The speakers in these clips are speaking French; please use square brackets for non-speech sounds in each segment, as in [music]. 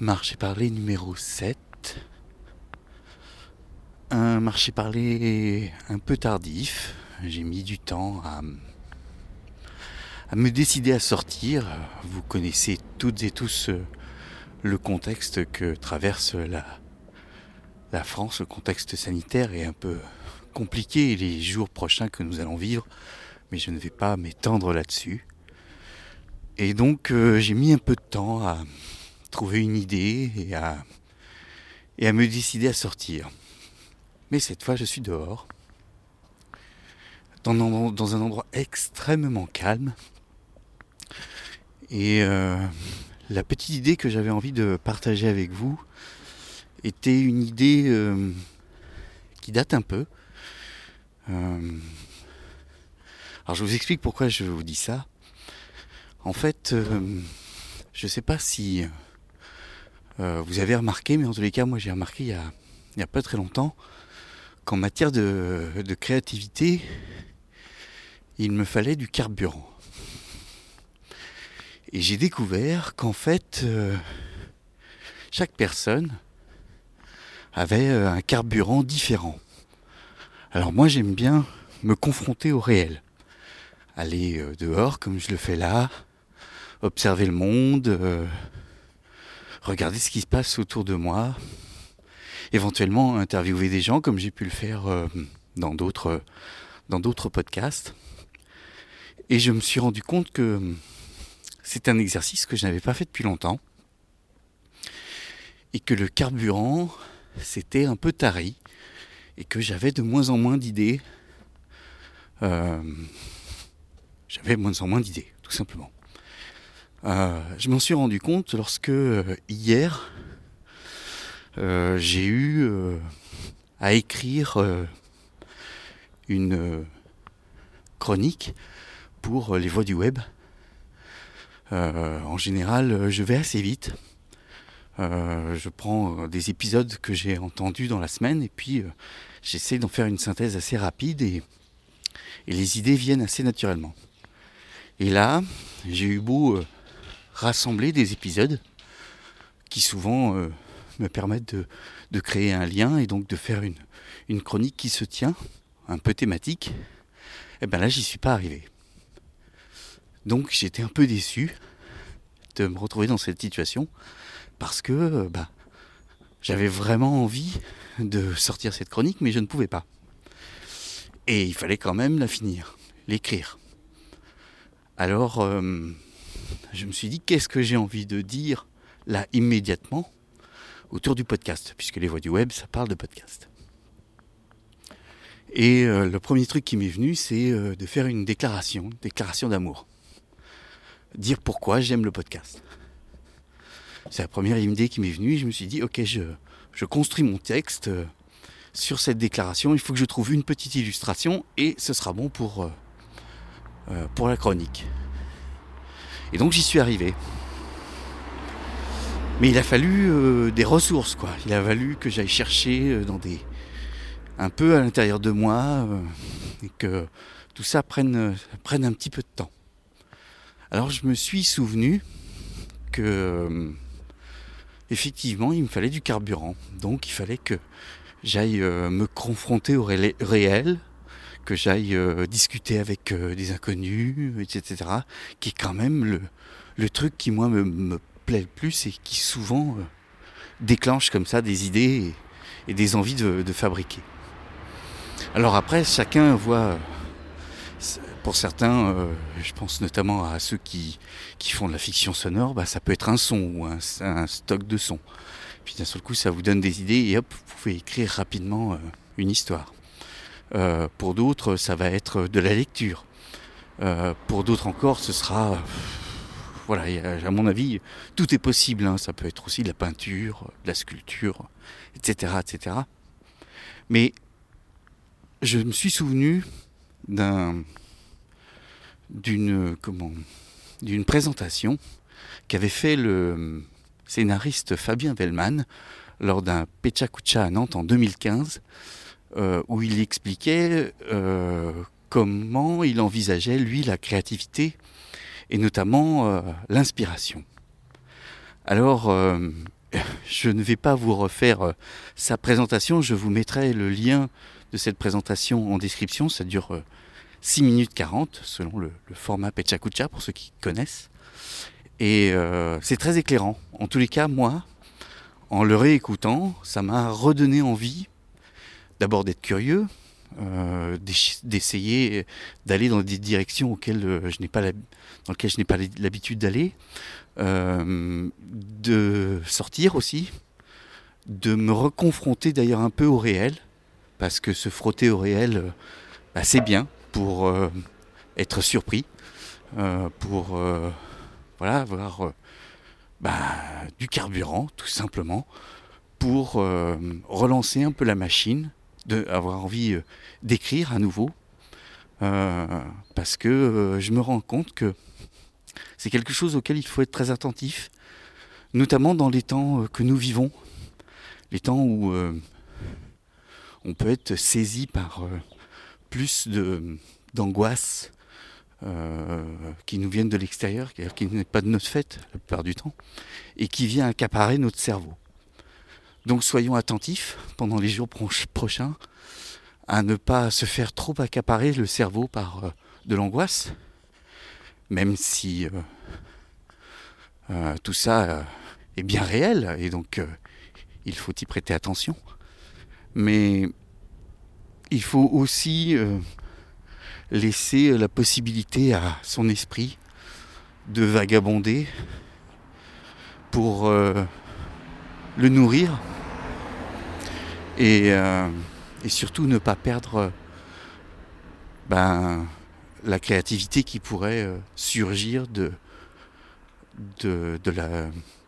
Marché parlé numéro 7. Un marché parlé un peu tardif. J'ai mis du temps à, me décider à sortir. Vous connaissez toutes et tous euh, le contexte que traverse la, la France. Le contexte sanitaire est un peu compliqué les jours prochains que nous allons vivre. Mais je ne vais pas m'étendre là-dessus. Et donc euh, j'ai mis un peu de temps à trouver une idée et à, et à me décider à sortir. Mais cette fois je suis dehors, dans un, dans un endroit extrêmement calme. Et euh, la petite idée que j'avais envie de partager avec vous était une idée euh, qui date un peu. Euh, alors je vous explique pourquoi je vous dis ça. En fait, je ne sais pas si vous avez remarqué, mais en tous les cas, moi j'ai remarqué il n'y a, pas très longtemps qu'en matière de, créativité, il me fallait du carburant. Et j'ai découvert qu'en fait, euh, chaque personne avait euh, un carburant différent. Alors moi j'aime bien me confronter au réel. Aller euh, dehors comme je le fais là, observer le monde, euh, regarder ce qui se passe autour de moi, éventuellement interviewer des gens comme j'ai pu le faire euh, dans d'autres podcasts. Et je me suis rendu compte que c'est un exercice que je n'avais pas fait depuis longtemps et que le carburant c'était un peu tari et que j'avais de moins en moins d'idées. Euh, j'avais de moins en moins d'idées, tout simplement. Euh, je m'en suis rendu compte lorsque euh, hier euh, j'ai eu à écrire une chronique pour les voix du web. en général, je vais assez vite. je prends des épisodes que j'ai entendus dans la semaine et puis j'essaie d'en faire une synthèse assez rapide et, et, les idées viennent assez naturellement. Et là, j'ai eu beau rassembler des épisodes qui souvent euh, me permettent de, créer un lien et donc de faire une, chronique qui se tient, un peu thématique, et bien là j'y suis pas arrivé. Donc j'étais un peu déçu de me retrouver dans cette situation parce que bah, j'avais vraiment envie de sortir cette chronique mais je ne pouvais pas. Et il fallait quand même la finir, l'écrire. Alors euh, je me suis dit qu'est-ce que j'ai envie de dire là immédiatement autour du podcast, puisque les voix du web, ça parle de podcast. Et euh, le premier truc qui m'est venu, c'est euh, de faire une déclaration, déclaration d'amour. Dire pourquoi j'aime le podcast. C'est la première idée qui m'est venue, et je me suis dit, ok, je, je construis mon texte euh, sur cette déclaration, il faut que je trouve une petite illustration, et ce sera bon pour la chronique. Et donc j'y suis arrivé. Mais il a fallu euh, des ressources, quoi. Il a fallu que j'aille chercher euh, dans des. un peu à l'intérieur de moi euh, et que tout ça prenne, prenne un petit peu de temps. Alors je me suis souvenu que. Effectivement, il me fallait du carburant. Donc il fallait que j'aille me confronter au ré réel, que j'aille euh, discuter avec euh, des inconnus, etc. Qui est quand même le, le truc qui, moi, me, me, plaît le plus et qui souvent euh, déclenche comme ça des idées et, des envies de, de, fabriquer. Alors après, chacun voit. Pour certains, je pense notamment à ceux qui, qui font de la fiction sonore, bah, ça peut être un son ou un, un stock de sons. Puis d'un seul coup, ça vous donne des idées et hop, vous pouvez écrire rapidement une histoire. Euh, pour d'autres, ça va être de la lecture. Euh, pour d'autres encore, ce sera... Euh, voilà, à mon avis, tout est possible. Hein. Ça peut être aussi de la peinture, de la sculpture, etc. etc. Mais je me suis souvenu d'un d'une d'une présentation qu'avait fait le scénariste Fabien Vellman lors d'un Pecha à Nantes en 2015 euh, où il expliquait euh, comment il envisageait, lui, la créativité et notamment euh, l'inspiration. Alors, [laughs] je ne vais pas vous refaire sa présentation, je vous mettrai le lien de cette présentation en description, ça dure 6 minutes 40 selon le, format Pechakucha pour ceux qui connaissent. Et c'est très éclairant. En tous les cas, moi, en le réécoutant, ça m'a redonné envie d'abord d'être curieux, euh, d'essayer d'aller dans des directions auxquelles euh, je n'ai pas dans lesquelles je n'ai pas l'habitude d'aller, euh, de sortir aussi, de me reconfronter d'ailleurs un peu au réel, parce que se frotter au réel, bah, c'est bien pour être surpris, pour voilà avoir bah, du carburant tout simplement pour relancer un peu la machine d'avoir envie euh, d'écrire à nouveau, euh, parce que euh, je me rends compte que c'est quelque chose auquel il faut être très attentif, notamment dans les temps que nous vivons, les temps où on peut être saisi par plus d'angoisse qui nous viennent de l'extérieur, qui n'est pas de notre fait la plupart du temps, et qui vient accaparer notre cerveau. Donc soyons attentifs pendant les jours prochains à ne pas se faire trop accaparer le cerveau par euh, de l'angoisse, même si euh, euh, tout ça est bien réel et donc il faut y prêter attention. Mais il faut aussi laisser la possibilité à son esprit de vagabonder pour le nourrir euh, et, surtout ne pas perdre euh, ben, la créativité qui pourrait euh, surgir de, de,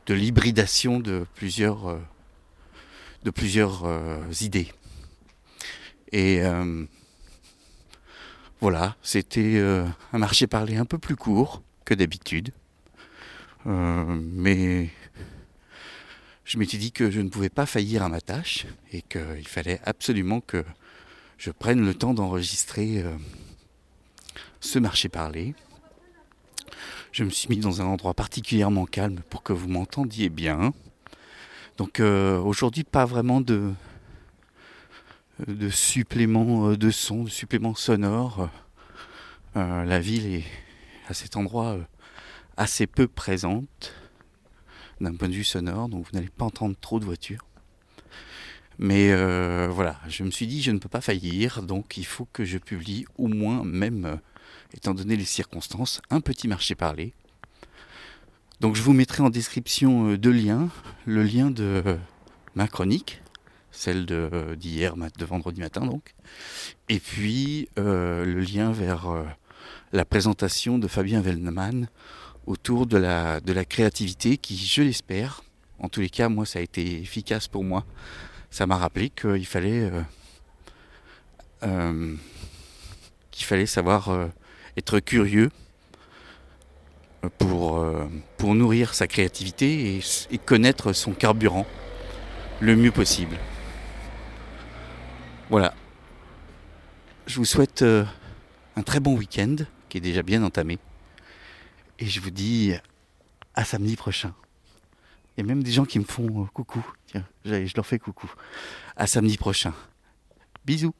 l'hybridation de plusieurs, de plusieurs idées. Et voilà, c'était un marché parlé un peu plus court que d'habitude. mais je m'étais dit que je ne pouvais pas faillir à ma tâche et qu'il fallait absolument que je prenne le temps d'enregistrer euh, ce marché parlé. Je me suis mis dans un endroit particulièrement calme pour que vous m'entendiez bien. Donc euh, aujourd'hui, pas vraiment de, de supplément euh, de son, de supplément sonore. la ville est à cet endroit assez peu présente d'un point de vue sonore, donc vous n'allez pas entendre trop de voitures. Mais euh, voilà, je me suis dit, je ne peux pas faillir, donc il faut que je publie au moins, même euh, étant donné les circonstances, un petit marché parlé. Donc je vous mettrai en description euh, deux liens. Le lien de ma chronique, celle d'hier, de, vendredi matin donc, et puis le lien vers la présentation de Fabien Wellman autour de la, de la créativité qui, je l'espère, en tous les cas, moi, ça a été efficace pour moi. Ça m'a rappelé qu'il fallait, euh, euh, qu'il fallait savoir euh, être curieux pour, pour nourrir sa créativité et, et, connaître son carburant le mieux possible. Voilà. Je vous souhaite un très bon week-end qui est déjà bien entamé. Et je vous dis à samedi prochain. Il y a même des gens qui me font euh, coucou. Tiens, je leur fais coucou. À samedi prochain. Bisous.